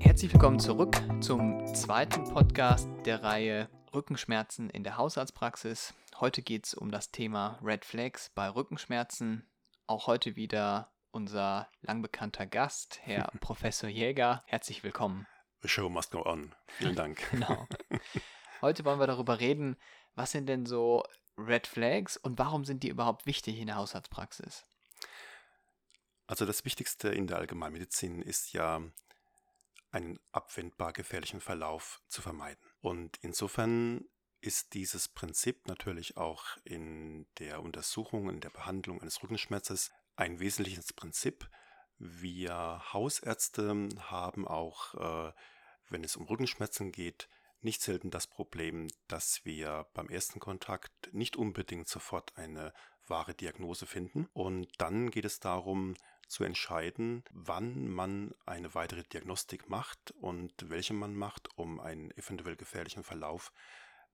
Herzlich willkommen zurück zum zweiten Podcast der Reihe Rückenschmerzen in der Hausarztpraxis. Heute geht es um das Thema Red Flags bei Rückenschmerzen. Auch heute wieder unser lang bekannter Gast, Herr Professor Jäger. Herzlich willkommen. The show must go on. Vielen Dank. genau. Heute wollen wir darüber reden, was sind denn so Red Flags und warum sind die überhaupt wichtig in der Hausarztpraxis? Also das Wichtigste in der Allgemeinmedizin ist ja, einen abwendbar gefährlichen Verlauf zu vermeiden. Und insofern ist dieses Prinzip natürlich auch in der Untersuchung, in der Behandlung eines Rückenschmerzes ein wesentliches Prinzip. Wir Hausärzte haben auch, äh, wenn es um Rückenschmerzen geht, nicht selten das Problem, dass wir beim ersten Kontakt nicht unbedingt sofort eine wahre Diagnose finden. Und dann geht es darum zu entscheiden, wann man eine weitere Diagnostik macht und welche man macht, um einen eventuell gefährlichen Verlauf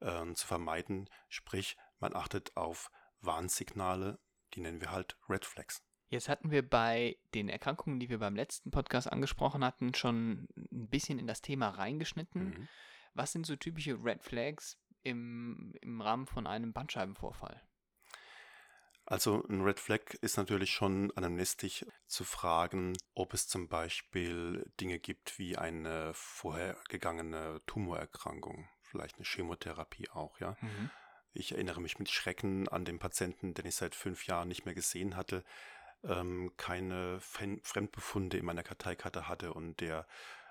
äh, zu vermeiden. Sprich, man achtet auf Warnsignale, die nennen wir halt Red Flags. Jetzt hatten wir bei den Erkrankungen, die wir beim letzten Podcast angesprochen hatten, schon ein bisschen in das Thema reingeschnitten. Mhm. Was sind so typische Red Flags im, im Rahmen von einem Bandscheibenvorfall? Also ein Red Flag ist natürlich schon anamnestisch zu fragen, ob es zum Beispiel Dinge gibt wie eine vorhergegangene Tumorerkrankung, vielleicht eine Chemotherapie auch, ja. Mhm. Ich erinnere mich mit Schrecken an den Patienten, den ich seit fünf Jahren nicht mehr gesehen hatte, ähm, keine Fremdbefunde in meiner Karteikarte hatte und der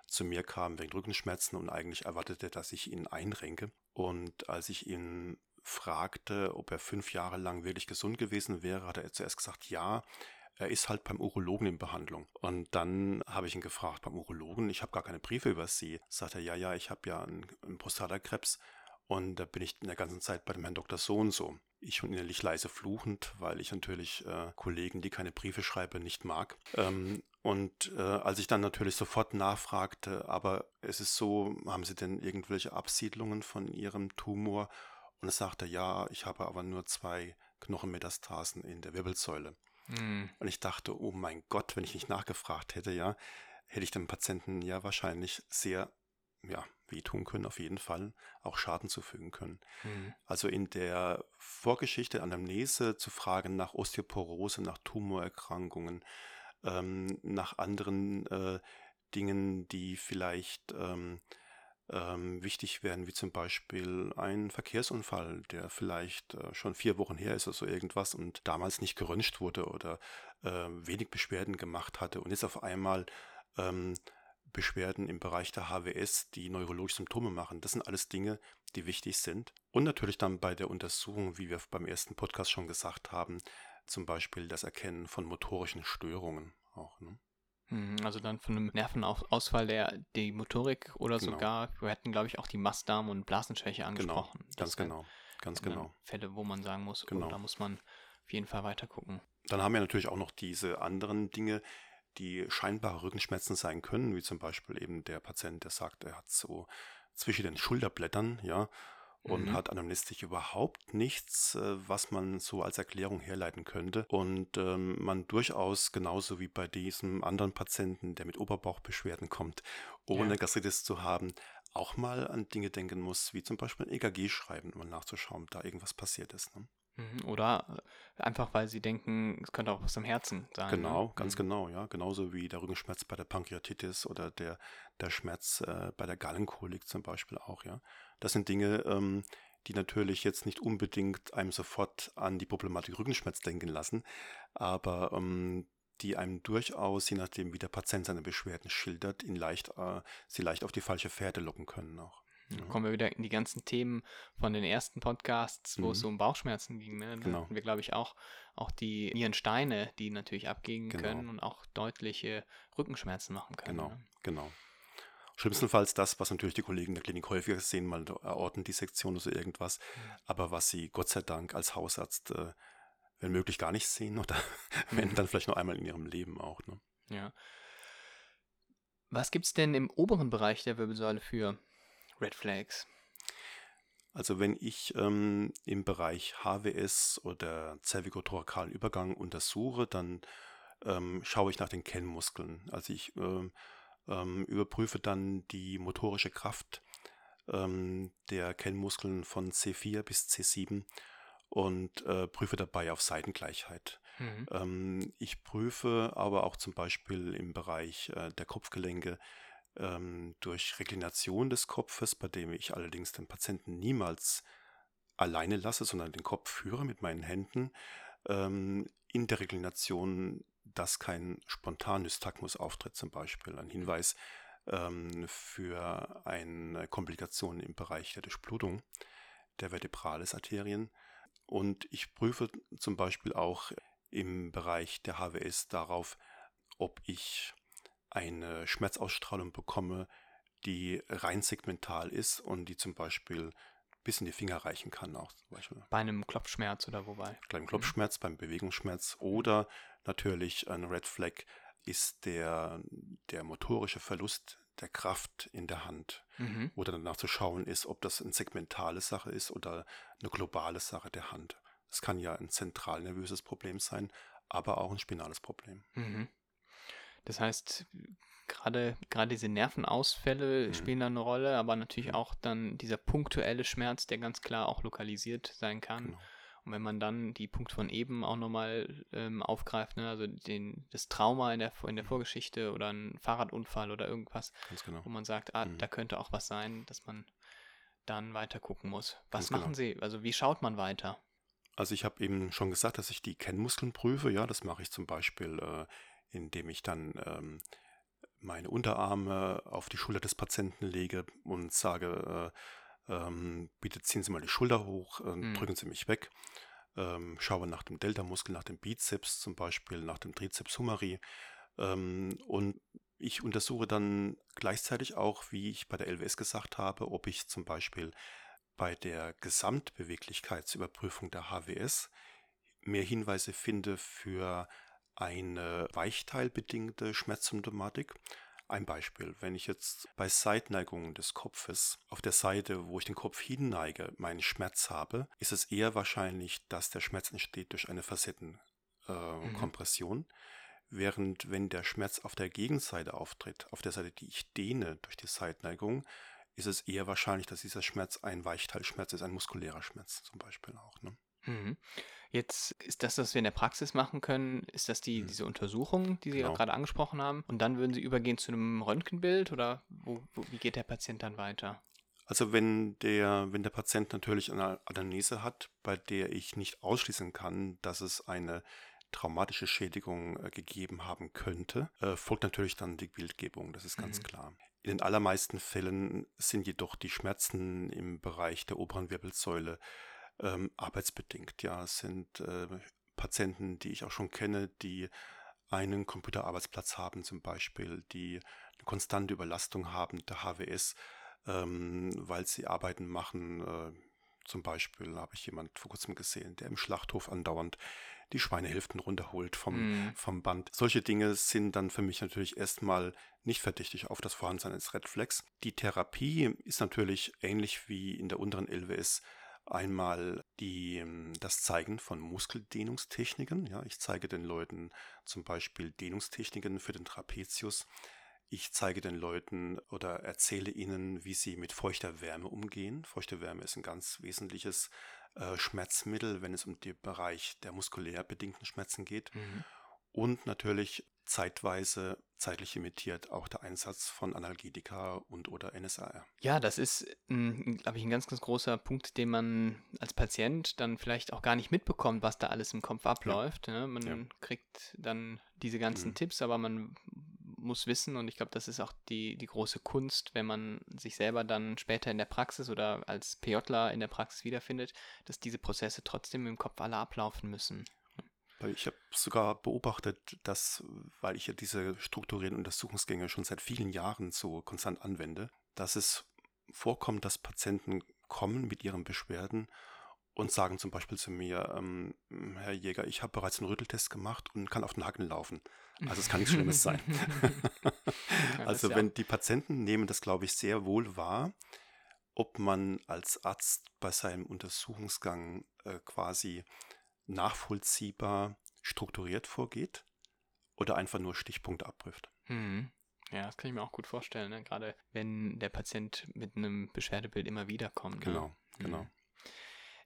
zu mir kam wegen Rückenschmerzen und eigentlich erwartete, dass ich ihn einrenke. Und als ich ihn fragte, ob er fünf Jahre lang wirklich gesund gewesen wäre, hat er zuerst gesagt, ja, er ist halt beim Urologen in Behandlung. Und dann habe ich ihn gefragt, beim Urologen, ich habe gar keine Briefe über Sie. Sagt er, ja, ja, ich habe ja einen, einen Prostatakrebs und da bin ich in der ganzen Zeit bei dem Herrn Dr. So und so. Ich schon innerlich leise fluchend, weil ich natürlich äh, Kollegen, die keine Briefe schreiben, nicht mag. Ähm, und äh, als ich dann natürlich sofort nachfragte, aber es ist so, haben Sie denn irgendwelche Absiedlungen von Ihrem Tumor? Und er sagte, ja, ich habe aber nur zwei Knochenmetastasen in der Wirbelsäule. Mhm. Und ich dachte, oh mein Gott, wenn ich nicht nachgefragt hätte, ja, hätte ich dem Patienten ja wahrscheinlich sehr ja, wehtun können, auf jeden Fall, auch Schaden zufügen können. Mhm. Also in der Vorgeschichte Anamnese zu fragen nach Osteoporose, nach Tumorerkrankungen, ähm, nach anderen äh, Dingen, die vielleicht ähm, ähm, wichtig wären, wie zum Beispiel ein Verkehrsunfall, der vielleicht äh, schon vier Wochen her ist oder so irgendwas und damals nicht geröntgt wurde oder äh, wenig Beschwerden gemacht hatte und jetzt auf einmal ähm, Beschwerden im Bereich der HWS, die neurologische Symptome machen. Das sind alles Dinge, die wichtig sind. Und natürlich dann bei der Untersuchung, wie wir beim ersten Podcast schon gesagt haben, zum Beispiel das Erkennen von motorischen Störungen auch. Ne? Hm, also dann von einem Nervenausfall der die Motorik oder genau. sogar, wir hätten glaube ich auch die Mastdarm- und Blasenschwäche genau, angesprochen. Genau, ganz genau, ganz genau. Fälle, wo man sagen muss, oh, genau. oh, da muss man auf jeden Fall weiter gucken. Dann haben wir natürlich auch noch diese anderen Dinge, die scheinbare Rückenschmerzen sein können, wie zum Beispiel eben der Patient, der sagt, er hat so zwischen den Schulterblättern, ja, und mhm. hat anamnestisch überhaupt nichts, äh, was man so als Erklärung herleiten könnte. Und ähm, man durchaus, genauso wie bei diesem anderen Patienten, der mit Oberbauchbeschwerden kommt, ohne ja. Gastritis zu haben, auch mal an Dinge denken muss, wie zum Beispiel ein EKG schreiben, um nachzuschauen, ob da irgendwas passiert ist. Ne? Mhm, oder äh, einfach, weil sie denken, es könnte auch was im Herzen sein. Ne? Genau, ne? ganz mhm. genau, ja. Genauso wie der Rückenschmerz bei der Pankreatitis oder der, der Schmerz äh, bei der Gallenkolik zum Beispiel auch, ja. Das sind Dinge, ähm, die natürlich jetzt nicht unbedingt einem sofort an die Problematik Rückenschmerz denken lassen, aber ähm, die einem durchaus, je nachdem wie der Patient seine Beschwerden schildert, ihn leicht, äh, sie leicht auf die falsche Fährte locken können auch. Mhm. Kommen wir wieder in die ganzen Themen von den ersten Podcasts, wo mhm. es so um Bauchschmerzen ging. Ne? Da genau. hatten wir, glaube ich, auch, auch die Nierensteine, die natürlich abgehen genau. können und auch deutliche Rückenschmerzen machen können. Genau, ne? genau. Schlimmstenfalls das, was natürlich die Kollegen der Klinik häufiger sehen, mal eine Aortendissektion oder so irgendwas, mhm. aber was sie Gott sei Dank als Hausarzt, äh, wenn möglich, gar nicht sehen oder wenn dann vielleicht noch einmal in ihrem Leben auch. Ne? Ja. Was gibt es denn im oberen Bereich der Wirbelsäule für Red Flags? Also wenn ich ähm, im Bereich HWS oder cervicothoracalen Übergang untersuche, dann ähm, schaue ich nach den Kennmuskeln. Also ich ähm, ähm, überprüfe dann die motorische Kraft ähm, der Kennmuskeln von C4 bis C7 und äh, prüfe dabei auf Seitengleichheit. Mhm. Ähm, ich prüfe aber auch zum Beispiel im Bereich äh, der Kopfgelenke ähm, durch Reklination des Kopfes, bei dem ich allerdings den Patienten niemals alleine lasse, sondern den Kopf führe mit meinen Händen, ähm, in der Reklination, dass kein Spontanystagmus auftritt zum Beispiel. Ein Hinweis ähm, für eine Komplikation im Bereich der Durchblutung der Vertebrales-Arterien. Und ich prüfe zum Beispiel auch im Bereich der HWS darauf, ob ich eine Schmerzausstrahlung bekomme, die rein segmental ist und die zum Beispiel bis in die Finger reichen kann auch zum Beispiel. Bei einem Klopfschmerz oder wobei? Beim mhm. Klopfschmerz, mhm. beim Bewegungsschmerz oder natürlich ein Red Flag ist der, der motorische Verlust der Kraft in der Hand. Mhm. Oder danach zu schauen ist, ob das eine segmentale Sache ist oder eine globale Sache der Hand. Es kann ja ein zentral nervöses Problem sein, aber auch ein spinales Problem. Mhm. Das heißt, gerade gerade diese Nervenausfälle mhm. spielen da eine Rolle, aber natürlich mhm. auch dann dieser punktuelle Schmerz, der ganz klar auch lokalisiert sein kann. Genau. Und wenn man dann die Punkte von eben auch nochmal ähm, aufgreift, ne, also den, das Trauma in der, in der mhm. Vorgeschichte oder ein Fahrradunfall oder irgendwas, genau. wo man sagt, ah, mhm. da könnte auch was sein, dass man dann weiter gucken muss. Was Ganz machen genau. Sie? Also wie schaut man weiter? Also ich habe eben schon gesagt, dass ich die Kennmuskeln prüfe. Ja, das mache ich zum Beispiel, äh, indem ich dann ähm, meine Unterarme auf die Schulter des Patienten lege und sage, äh, ähm, bitte ziehen Sie mal die Schulter hoch, äh, mhm. drücken Sie mich weg. Ähm, schaue nach dem Delta-Muskel, nach dem Bizeps zum Beispiel, nach dem Trizeps humeri. Ähm, und ich untersuche dann gleichzeitig auch, wie ich bei der LWS gesagt habe, ob ich zum Beispiel bei der Gesamtbeweglichkeitsüberprüfung der HWS mehr Hinweise finde für eine weichteilbedingte Schmerzsymptomatik. Ein Beispiel, wenn ich jetzt bei Seitneigungen des Kopfes auf der Seite, wo ich den Kopf hinneige, meinen Schmerz habe, ist es eher wahrscheinlich, dass der Schmerz entsteht durch eine Facettenkompression. Äh, mhm. Während wenn der Schmerz auf der Gegenseite auftritt, auf der Seite, die ich dehne durch die Seitneigung, ist es eher wahrscheinlich, dass dieser Schmerz ein Weichteilschmerz ist, ein muskulärer Schmerz zum Beispiel auch. Ne? Mhm. Jetzt ist das, was wir in der Praxis machen können, ist das die, mhm. diese Untersuchung, die Sie genau. gerade angesprochen haben. Und dann würden Sie übergehen zu einem Röntgenbild oder wo, wo, wie geht der Patient dann weiter? Also wenn der, wenn der Patient natürlich eine Anamnese hat, bei der ich nicht ausschließen kann, dass es eine traumatische Schädigung äh, gegeben haben könnte, äh, folgt natürlich dann die Bildgebung, das ist ganz mhm. klar. In den allermeisten Fällen sind jedoch die Schmerzen im Bereich der oberen Wirbelsäule ähm, arbeitsbedingt. Ja, es sind äh, Patienten, die ich auch schon kenne, die einen Computerarbeitsplatz haben zum Beispiel, die eine konstante Überlastung haben der HWS, ähm, weil sie Arbeiten machen. Äh, zum Beispiel habe ich jemand vor kurzem gesehen, der im Schlachthof andauernd die Schweinehälften runterholt vom, mm. vom Band. Solche Dinge sind dann für mich natürlich erstmal nicht verdächtig auf das Vorhandensein eines Red Flags. Die Therapie ist natürlich ähnlich wie in der unteren LWS Einmal die, ähm, das Zeigen von Muskeldehnungstechniken. Ja, ich zeige den Leuten zum Beispiel Dehnungstechniken für den Trapezius. Ich zeige den Leuten oder erzähle ihnen, wie sie mit feuchter Wärme umgehen. Feuchte Wärme ist ein ganz wesentliches äh, Schmerzmittel, wenn es um den Bereich der muskulär bedingten Schmerzen geht. Mhm. Und natürlich zeitweise zeitlich limitiert auch der Einsatz von Analgetika und oder NSAR. Ja, das ist, glaube ich, ein ganz, ganz großer Punkt, den man als Patient dann vielleicht auch gar nicht mitbekommt, was da alles im Kopf abläuft. Ja. Ne? Man ja. kriegt dann diese ganzen mhm. Tipps, aber man muss wissen, und ich glaube, das ist auch die, die große Kunst, wenn man sich selber dann später in der Praxis oder als PJler in der Praxis wiederfindet, dass diese Prozesse trotzdem im Kopf alle ablaufen müssen. Ich habe sogar beobachtet, dass, weil ich ja diese strukturierten Untersuchungsgänge schon seit vielen Jahren so konstant anwende, dass es vorkommt, dass Patienten kommen mit ihren Beschwerden und sagen zum Beispiel zu mir, ähm, Herr Jäger, ich habe bereits einen Rütteltest gemacht und kann auf den Haken laufen. Also es kann nichts Schlimmes sein. also wenn die Patienten nehmen das, glaube ich, sehr wohl wahr, ob man als Arzt bei seinem Untersuchungsgang äh, quasi nachvollziehbar strukturiert vorgeht oder einfach nur Stichpunkte abprüft. Hm. Ja, das kann ich mir auch gut vorstellen, ne? gerade wenn der Patient mit einem Beschwerdebild immer wieder kommt. Genau, ne? genau. Mhm.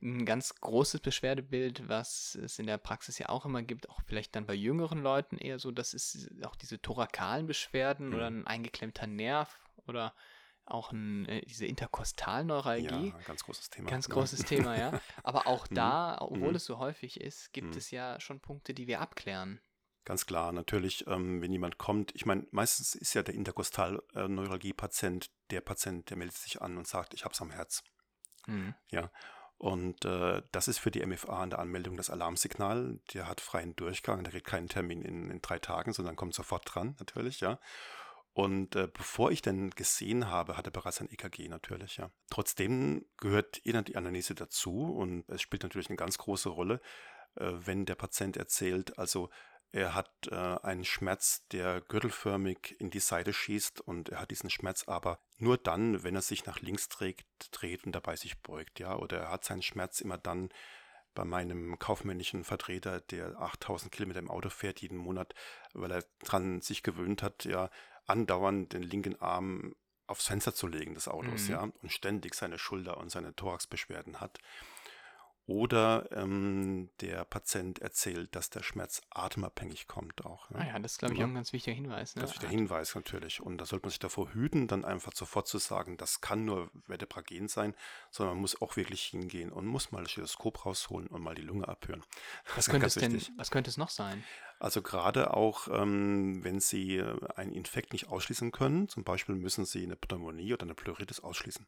Ein ganz großes Beschwerdebild, was es in der Praxis ja auch immer gibt, auch vielleicht dann bei jüngeren Leuten eher so, das ist auch diese thorakalen Beschwerden Mhm. oder ein eingeklemmter Nerv oder auch ein, äh, diese Interkostalneuralgie. Ja, ganz großes Thema. Ganz ne? großes Thema, ja. Aber auch Mhm. da, obwohl Mhm. es so häufig ist, gibt Mhm. es ja schon Punkte, die wir abklären. Ganz klar, natürlich, ähm, wenn jemand kommt, ich meine, meistens ist ja der Interkostalneuralgie-Patient der Patient, der meldet sich an und sagt, ich habe es am Herz. Mhm. Und äh, das ist für die MFA in der Anmeldung das Alarmsignal. Der hat freien Durchgang, der kriegt keinen Termin in, in drei Tagen, sondern kommt sofort dran, natürlich, ja. Und äh, bevor ich denn gesehen habe, hat er bereits ein EKG natürlich, ja. Trotzdem gehört immer die Analyse dazu und es spielt natürlich eine ganz große Rolle, äh, wenn der Patient erzählt, also er hat äh, einen Schmerz, der gürtelförmig in die Seite schießt und er hat diesen Schmerz aber nur dann, wenn er sich nach links dreht, dreht und dabei sich beugt, ja. Oder er hat seinen Schmerz immer dann bei meinem kaufmännischen Vertreter, der 8000 Kilometer im Auto fährt jeden Monat, weil er dran sich gewöhnt hat, ja, andauernd den linken Arm aufs Fenster zu legen des Autos, Mhm. ja, und ständig seine Schulter und seine Thoraxbeschwerden hat. Oder ähm, der Patient erzählt, dass der Schmerz atemabhängig kommt auch. Ah ja, das ist, glaube ich, Ja. auch ein ganz wichtiger Hinweis. Ne? Das ist der Hinweis natürlich. Und da sollte man sich davor hüten, dann einfach sofort zu sagen, das kann nur Vertebragen sein, sondern man muss auch wirklich hingehen und muss mal das Stethoskop rausholen und mal die Lunge abhören. Was könnte ganz es denn, was könnte es noch sein? Also gerade auch, ähm, wenn Sie äh, einen Infekt nicht ausschließen können, zum Beispiel müssen Sie eine Pneumonie oder eine Pleuritis ausschließen.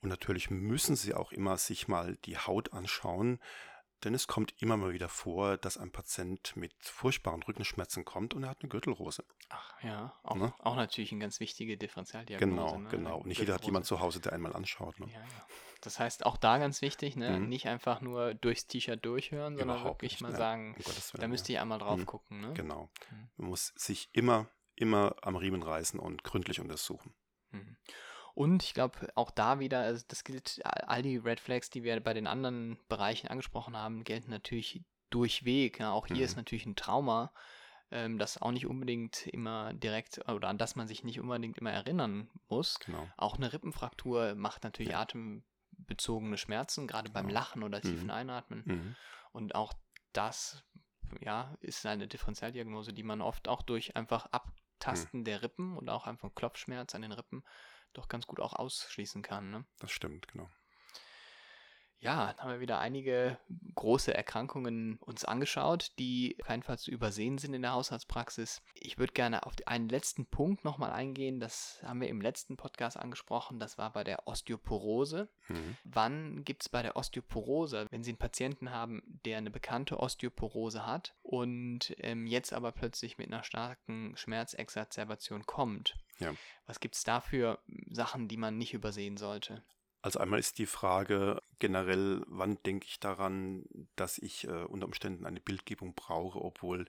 Und natürlich müssen Sie auch immer sich mal die Haut anschauen, denn es kommt immer mal wieder vor, dass ein Patient mit furchtbaren Rückenschmerzen kommt und er hat eine Gürtelrose. Ach ja, auch, Ne? auch natürlich eine ganz wichtige Differentialdiagnose. Genau, ne? genau. Und nicht jeder hat Gürtelrose. jemand zu Hause, der einmal anschaut. Ne? Ja, ja. Das heißt, auch da ganz wichtig, ne? Mhm. nicht einfach nur durchs T-Shirt durchhören, sondern Überhaupt wirklich nicht, mal ja. sagen, Um da müsste ja. ich einmal drauf Mhm. gucken. Ne? Genau. Mhm. Man muss sich immer, immer am Riemen reißen und gründlich untersuchen. Mhm. Und ich glaube, auch da wieder, also das gilt, all die Red Flags, die wir bei den anderen Bereichen angesprochen haben, gelten natürlich durchweg. Ja. Auch hier Mhm. ist natürlich ein Trauma, ähm, das auch nicht unbedingt immer direkt oder an das man sich nicht unbedingt immer erinnern muss. Genau. Auch eine Rippenfraktur macht natürlich Ja. Atembezogene Schmerzen, gerade beim Genau. Lachen oder tiefen Mhm. Einatmen. Mhm. Und auch das, ja, ist eine Differentialdiagnose, die man oft auch durch einfach Abtasten der Rippen und auch einfach Klopfschmerz an den Rippen doch ganz gut auch ausschließen kann. Ne? Das stimmt, genau. Ja, dann haben wir wieder einige große Erkrankungen uns angeschaut, die keinenfalls zu übersehen sind in der Haushaltspraxis. Ich würde gerne auf einen letzten Punkt nochmal eingehen. Das haben wir im letzten Podcast angesprochen. Das war bei der Osteoporose. Mhm. Wann gibt es bei der Osteoporose, wenn Sie einen Patienten haben, der eine bekannte Osteoporose hat und ähm, jetzt aber plötzlich mit einer starken Schmerzexazerbation kommt? Ja. Was gibt es da für Sachen, die man nicht übersehen sollte? Also einmal ist die Frage generell, wann denke ich daran, dass ich äh, unter Umständen eine Bildgebung brauche, obwohl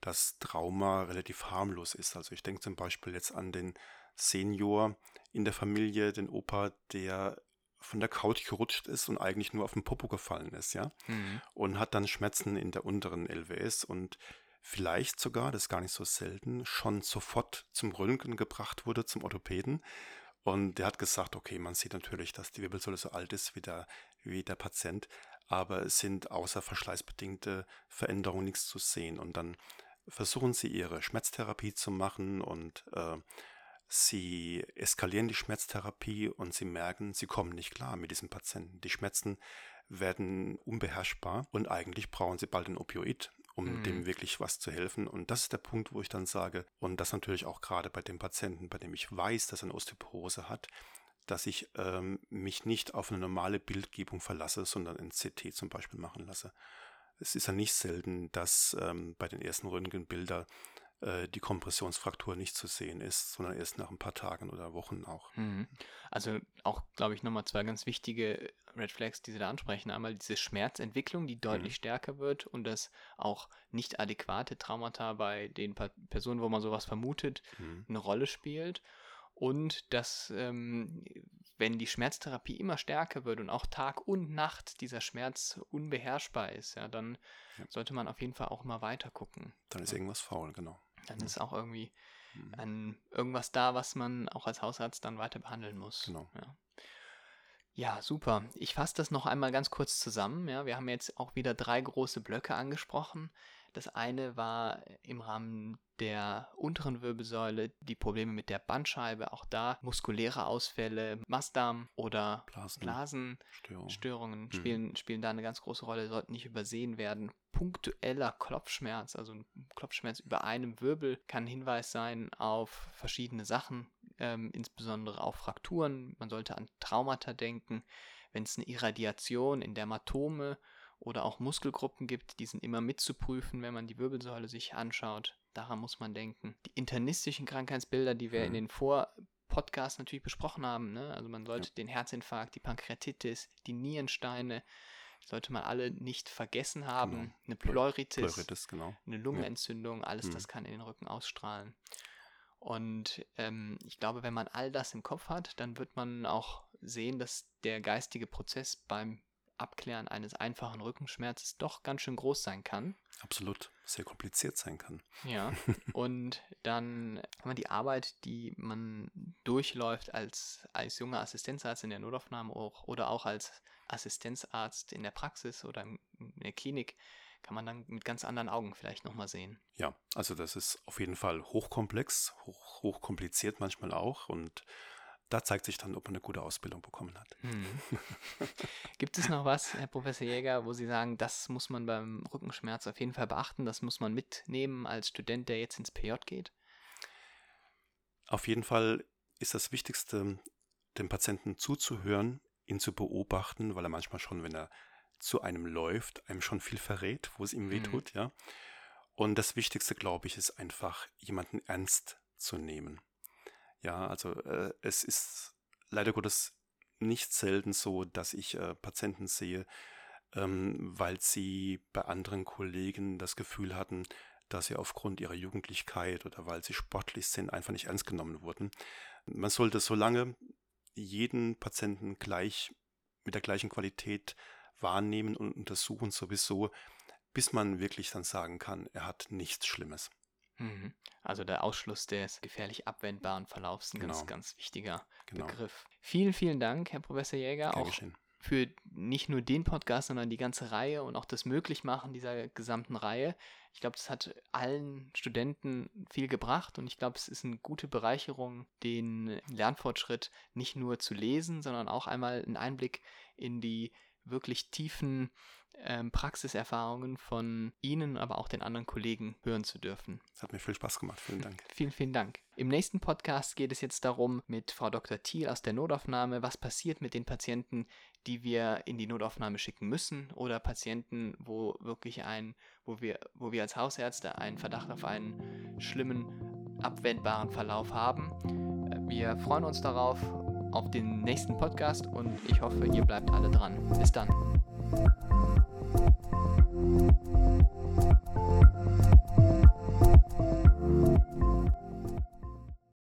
das Trauma relativ harmlos ist. Also ich denke zum Beispiel jetzt an den Senior in der Familie, den Opa, der von der Couch gerutscht ist und eigentlich nur auf den Popo gefallen ist, ja, Mhm. und hat dann Schmerzen in der unteren LWS und vielleicht sogar, das ist gar nicht so selten, schon sofort zum Röntgen gebracht wurde, zum Orthopäden. Und der hat gesagt, okay, man sieht natürlich, dass die Wirbelsäule so alt ist wie der, wie der Patient, aber es sind außer verschleißbedingte Veränderungen nichts zu sehen. Und dann versuchen sie ihre Schmerztherapie zu machen und äh, sie eskalieren die Schmerztherapie und sie merken, sie kommen nicht klar mit diesem Patienten. Die Schmerzen werden unbeherrschbar und eigentlich brauchen sie bald ein Opioid, um Mhm. dem wirklich was zu helfen. Und das ist der Punkt, wo ich dann sage, und das natürlich auch gerade bei dem Patienten, bei dem ich weiß, dass er eine Osteoporose hat, dass ich ähm, mich nicht auf eine normale Bildgebung verlasse, sondern ein CT zum Beispiel machen lasse. Es ist ja nicht selten, dass ähm, bei den ersten Röntgenbildern die Kompressionsfraktur nicht zu sehen ist, sondern erst nach ein paar Tagen oder Wochen auch. Mhm. Also auch, glaube ich, nochmal zwei ganz wichtige Red Flags, die Sie da ansprechen. Einmal diese Schmerzentwicklung, die deutlich Mhm. stärker wird und das auch nicht adäquate Traumata bei den Personen, wo man sowas vermutet, Mhm. eine Rolle spielt. Und dass, ähm, wenn die Schmerztherapie immer stärker wird und auch Tag und Nacht dieser Schmerz unbeherrschbar ist, ja, dann Ja. sollte man auf jeden Fall auch mal weiter gucken. Dann ist irgendwas faul, genau. Dann ist auch irgendwie mhm. ein, irgendwas da, was man auch als Hausarzt dann weiter behandeln muss. Genau. Ja. Ja, super. Ich fasse das noch einmal ganz kurz zusammen. Ja, wir haben jetzt auch wieder drei große Blöcke angesprochen. Das eine war im Rahmen der unteren Wirbelsäule die Probleme mit der Bandscheibe, auch da muskuläre Ausfälle, Mastdarm oder Blasen, Blasenstörungen Störung. Mhm. spielen, spielen da eine ganz große Rolle, sollten nicht übersehen werden. Punktueller Klopfschmerz, also ein Klopfschmerz über einem Wirbel, kann ein Hinweis sein auf verschiedene Sachen, ähm, insbesondere auf Frakturen. Man sollte an Traumata denken. Wenn es eine Irradiation in Dermatome oder auch Muskelgruppen gibt, die sind immer mitzuprüfen, wenn man die Wirbelsäule sich anschaut. Daran muss man denken. Die internistischen Krankheitsbilder, die wir mhm. in den Vorpodcasts natürlich besprochen haben, ne? also man sollte ja. den Herzinfarkt, die Pankreatitis, die Nierensteine, sollte man alle nicht vergessen haben. Genau. Eine Pleuritis, Pleuritis genau. eine Lungenentzündung, alles mhm. das kann in den Rücken ausstrahlen. Und ähm, ich glaube, wenn man all das im Kopf hat, dann wird man auch sehen, dass der geistige Prozess beim Abklären eines einfachen Rückenschmerzes doch ganz schön groß sein kann. Absolut, sehr kompliziert sein kann. Ja, und dann haben wir die Arbeit, die man durchläuft als, als junger Assistenzarzt in der Notaufnahme auch, oder auch als Assistenzarzt in der Praxis oder in der Klinik, kann man dann mit ganz anderen Augen vielleicht nochmal sehen. Ja, also das ist auf jeden Fall hochkomplex, hoch, hochkompliziert manchmal auch und da zeigt sich dann, ob man eine gute Ausbildung bekommen hat. Hm. Gibt es noch was, Herr Professor Jäger, wo Sie sagen, das muss man beim Rückenschmerz auf jeden Fall beachten, das muss man mitnehmen als Student, der jetzt ins PJ geht? Auf jeden Fall ist das Wichtigste, dem Patienten zuzuhören, ihn zu beobachten, weil er manchmal schon, wenn er zu einem läuft, einem schon viel verrät, wo es ihm wehtut, mhm. ja. Und das Wichtigste, glaube ich, ist einfach, jemanden ernst zu nehmen. Ja, also äh, es ist leider Gottes nicht selten so, dass ich äh, Patienten sehe, ähm, weil sie bei anderen Kollegen das Gefühl hatten, dass sie aufgrund ihrer Jugendlichkeit oder weil sie sportlich sind, einfach nicht ernst genommen wurden. Man sollte so lange jeden Patienten gleich mit der gleichen Qualität wahrnehmen und untersuchen sowieso, bis man wirklich dann sagen kann, er hat nichts Schlimmes. Mhm. Also der Ausschluss des gefährlich abwendbaren Verlaufs, ein genau. ganz, ganz wichtiger genau. Begriff. Vielen, vielen Dank, Herr Professor Jäger, Gern auch geschehen. für nicht nur den Podcast, sondern die ganze Reihe und auch das Möglichmachen dieser gesamten Reihe. Ich glaube, das hat allen Studenten viel gebracht und ich glaube, es ist eine gute Bereicherung, den Lernfortschritt nicht nur zu lesen, sondern auch einmal einen Einblick in die wirklich tiefen ähm, Praxiserfahrungen von Ihnen, aber auch den anderen Kollegen hören zu dürfen. Hat mir viel Spaß gemacht. Vielen Dank. vielen, vielen Dank. Im nächsten Podcast geht es jetzt darum, mit Frau Dr. Thiel aus der Notaufnahme, was passiert mit den Patienten, die wir in die Notaufnahme schicken müssen oder Patienten, wo wirklich ein, wo wir, wo wir als Hausärzte einen Verdacht auf einen schlimmen, abwendbaren Verlauf haben. Wir freuen uns darauf, auf den nächsten Podcast und ich hoffe, ihr bleibt alle dran. Bis dann. Thank you.